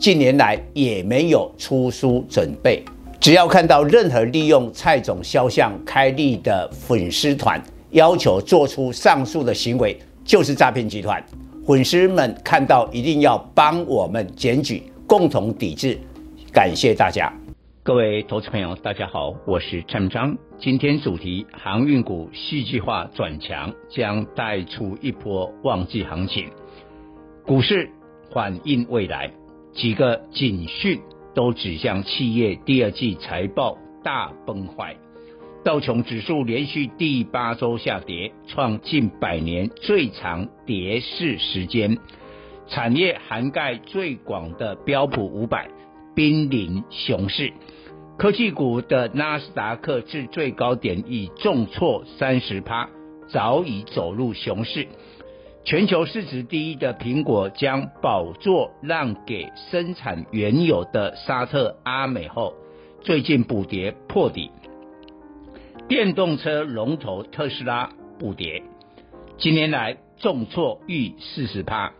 近年来也没有出书准备。只要看到任何利用蔡总肖像开立的粉丝团，要求做出上述的行为，就是诈骗集团。粉丝们看到一定要帮我们检举，共同抵制。感谢大家。各位投资朋友，大家好，我是蔡明彰。今天主题：航运股戏剧化转强，将带出一波旺季行情。股市反映未来，几个警讯都指向企业第二季财报大崩坏。道琼指数连续第八周下跌，创近百年最长跌势时间。产业涵盖最广的标普五百。濒临熊市，科技股的纳斯达克至最高点已重挫三十趴，早已走入熊市。全球市值第一的苹果将宝座让给生产原油的沙特阿美后，最近补跌破底。电动车龙头特斯拉补跌，今年来重挫逾四十趴，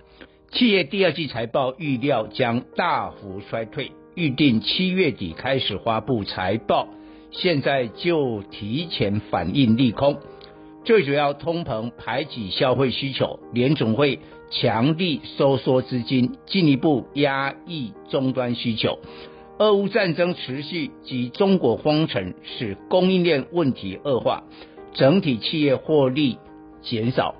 企业第二季财报预料将大幅衰退。预定七月底开始发布财报，现在就提前反应利空。最主要通膨排挤消费需求，联总会强力收缩资金，进一步压抑终端需求。俄乌战争持续及中国封城使供应链问题恶化，整体企业获利减少。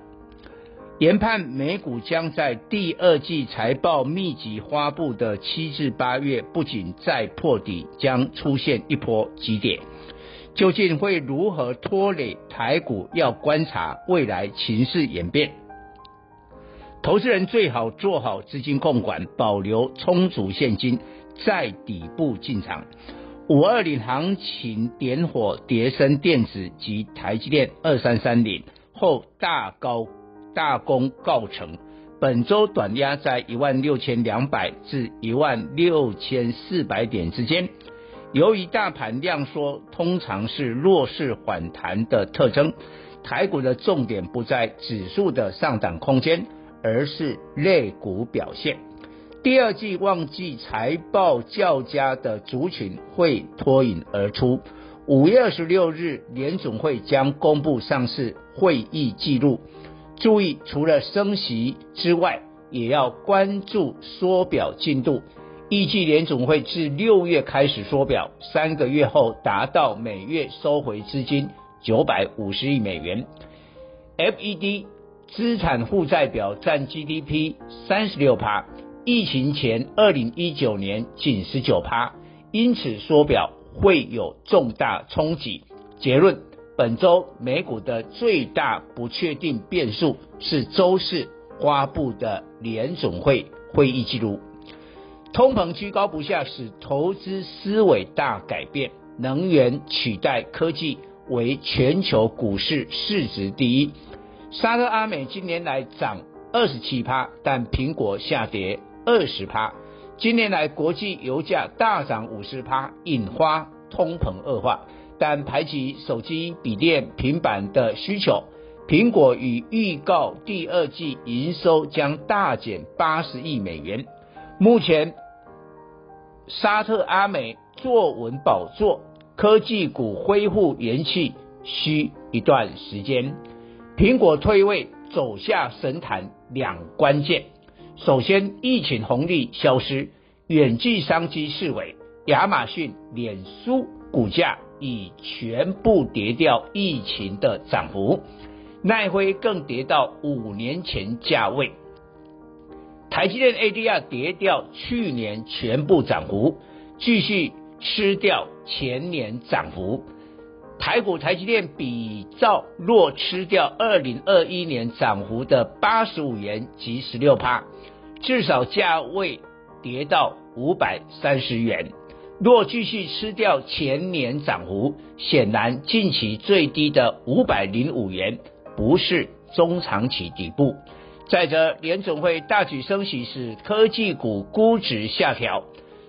研判美股将在第二季财报密集发布的七至八月，不仅再破底，将出现一波急跌。究竟会如何拖累台股？要观察未来情势演变。投资人最好做好资金控管，保留充足现金，在底部进场。五二零行情点火，叠升电子及台积电二三三零后大高。大功告成，本周短压在一万六千两百至一万六千四百点之间。由于大盘量缩，通常是弱势反弹的特征。台股的重点不在指数的上涨空间，而是类股表现。第二季旺季财报较佳的族群会脱颖而出。五月二十六日，联总会将公布上市会议记录。注意，除了升息之外，也要关注缩表进度。预计联总会自六月开始缩表，三个月后达到每月收回资金九百五十亿美元。FED 资产负债表占 GDP 三十六趴，疫情前二零一九年仅十九趴，因此缩表会有重大冲击。结论。本周美股的最大不确定变数是周四发布的联总会会议记录。通膨居高不下，使投资思维大改变。能源取代科技为全球股市市值第一。沙特阿美今年来涨二十七趴，但苹果下跌二十趴。今年来国际油价大涨五十趴，引发通膨恶化。但排挤手机、笔电、平板的需求，苹果已预告第二季营收将大减八十亿美元。目前沙特阿美坐稳宝座，科技股恢复元气需一段时间。苹果退位走下神坛两关键，首先疫情红利消失，远距商机式微，亚马逊、脸书股价。已全部跌掉疫情的涨幅，奈辉更跌到五年前价位，台积电 ADR 跌掉去年全部涨幅，继续吃掉前年涨幅，台股台积电比照若吃掉二零二一年涨幅的八十五元及十六趴，至少价位跌到五百三十元。若继续吃掉前年涨幅，显然近期最低的五百零五元不是中长期底部。再者，联总会大举升息使科技股估值下调。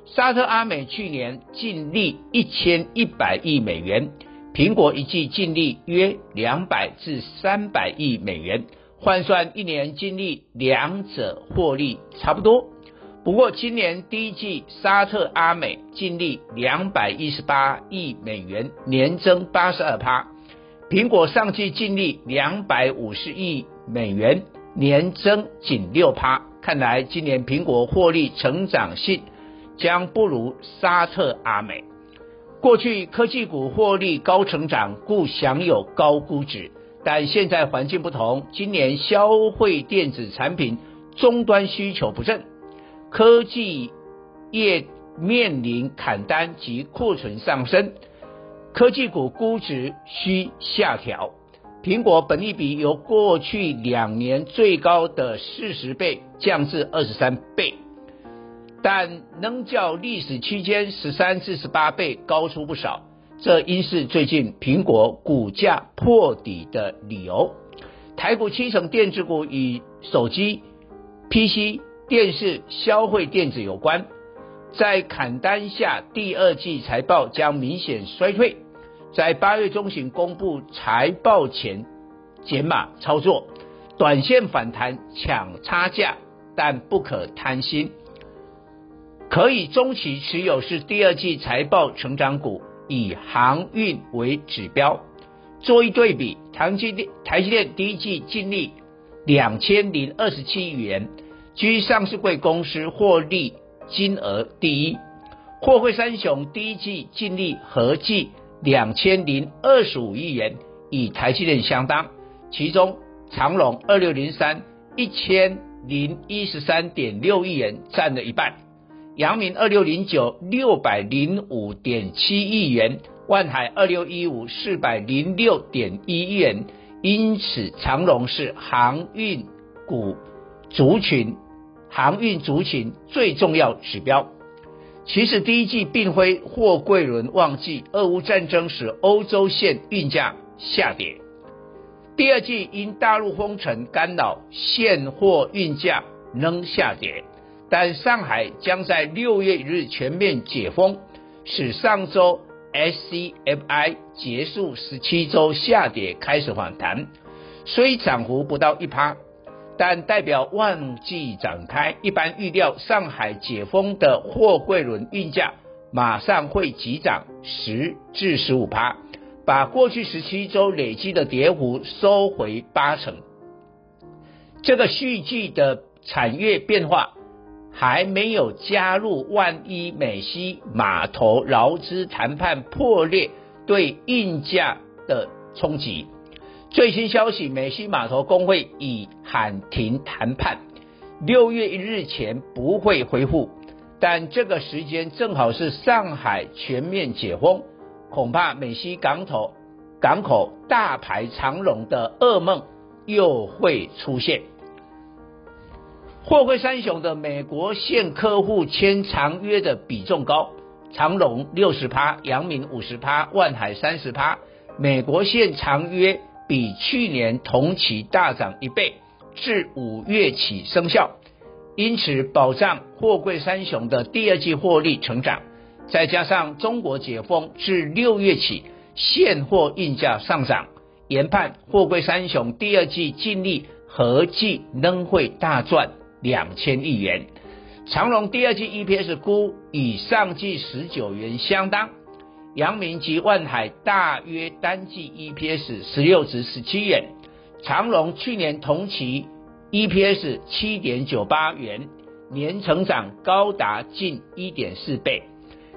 沙特阿美去年净利一千一百亿美元，苹果一季净利约两百至三百亿美元，换算一年净利，两者获利差不多。不过今年第一季沙特阿美净利两百一十八亿美元，年增八十二趴；苹果上季净利两百五十亿美元，年增仅六趴。看来今年苹果获利成长性。将不如沙特阿美。过去科技股获利高成长，故享有高估值。但现在环境不同，今年消费电子产品终端需求不振，科技业面临砍单及库存上升，科技股估值需下调。苹果本益比由过去两年最高的四十倍降至二十三倍。但仍较历史区间十三至十八倍高出不少，这应是最近苹果股价破底的理由。台股七成电子股与手机、PC、电视、消费电子有关，在砍单下，第二季财报将明显衰退。在八月中旬公布财报前减码操作，短线反弹抢差价，但不可贪心。可以中期持有是第二季财报成长股，以航运为指标。做一对比，台积电台积电第一季净利两千零二十七亿元，居上市柜公司获利金额第一。货柜三雄第一季净利合计两千零二十五亿元，与台积电相当。其中长荣二六零三一千零一十三点六亿元占了一半。阳明二六零九六百零五点七亿元，万海二六一五四百零六点一亿元，因此长荣是航运股族群，航运族群最重要指标。其实第一季并非货柜轮旺季，俄乌战争使欧洲线运价下跌，第二季因大陆封城干扰，现货运价仍下跌。但上海将在六月一日全面解封，使上周 SCFI 结束十七周下跌开始反弹，虽涨幅不到一趴，但代表旺季展开。一般预料上海解封的货柜轮运价马上会急涨十至十五趴，把过去十七周累积的跌幅收回八成。这个续季的产业变化。还没有加入，万一美西码头劳资谈判破裂对运价的冲击。最新消息，美西码头工会已喊停谈判，六月一日前不会恢复。但这个时间正好是上海全面解封，恐怕美西港口港口大排长龙的噩梦又会出现。货柜三雄的美国线客户签长约的比重高，长荣六十趴，阳明五十趴，万海三十趴。美国线长约比去年同期大涨一倍，自五月起生效，因此保障货柜三雄的第二季获利成长。再加上中国解封，至六月起现货运价上涨，研判货柜三雄第二季净利合计仍会大赚。两千亿元，长荣第二季 EPS 估与上季十九元相当，阳明及万海大约单季 EPS 十六至十七元，长荣去年同期 EPS 七点九八元，年成长高达近一点四倍，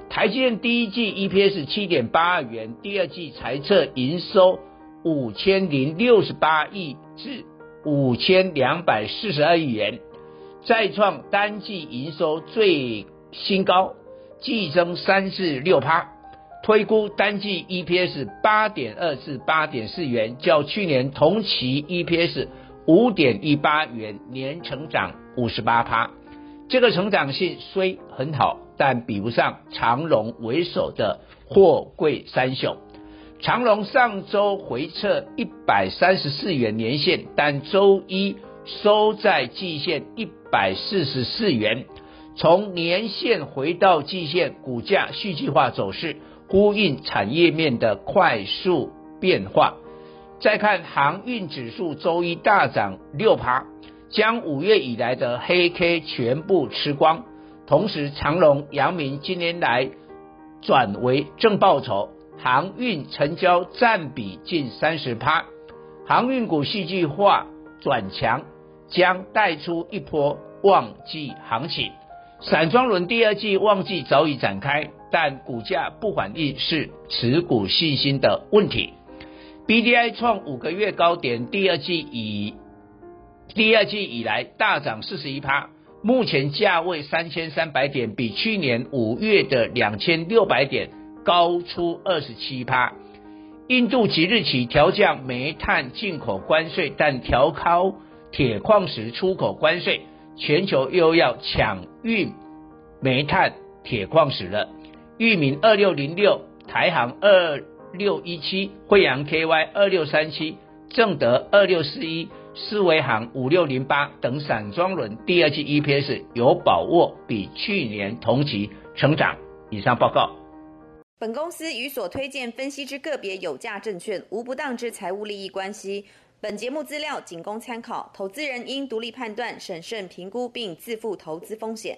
台积电第一季 EPS 七点八二元，第二季财测营收五千零六十八亿至五千两百四十二亿元。再创单季营收最新高，季增三至六趴，推估单季 EPS 八点二至八点四元，较去年同期 EPS 五点一八元，年成长五十八趴。这个成长性虽很好，但比不上长荣为首的货柜三雄。长荣上周回测一百三十四元年线，但周一收在季线一百四十四元。从年线回到季线，股价戏剧化走势，呼应产业面的快速变化。再看航运指数，周一大涨六趴，将五月以来的黑 K 全部吃光。同时，长荣、阳明今年来转为正报酬。航运成交占比近三十趴，航运股戏剧化转强，将带出一波旺季行情。散装轮第二季旺季早已展开，但股价不反应是持股信心的问题。BDI 创五个月高点，第二季以第二季以来大涨四十一趴，目前价位三千三百点，比去年五月的两千六百点。高出二十七趴，印度即日起调降煤炭进口关税，但调高铁矿石出口关税，全球又要抢运煤炭、铁矿石了。裕民二六零六、台航二六一七、惠阳 KY 二六三七、正德二六四一、思维行五六零八等散装轮第二季 EPS 有把握比去年同期成长。以上报告。本公司与所推荐分析之个别有价证券无不当之财务利益关系。本节目资料仅供参考，投资人应独立判断、审慎评估并自负投资风险。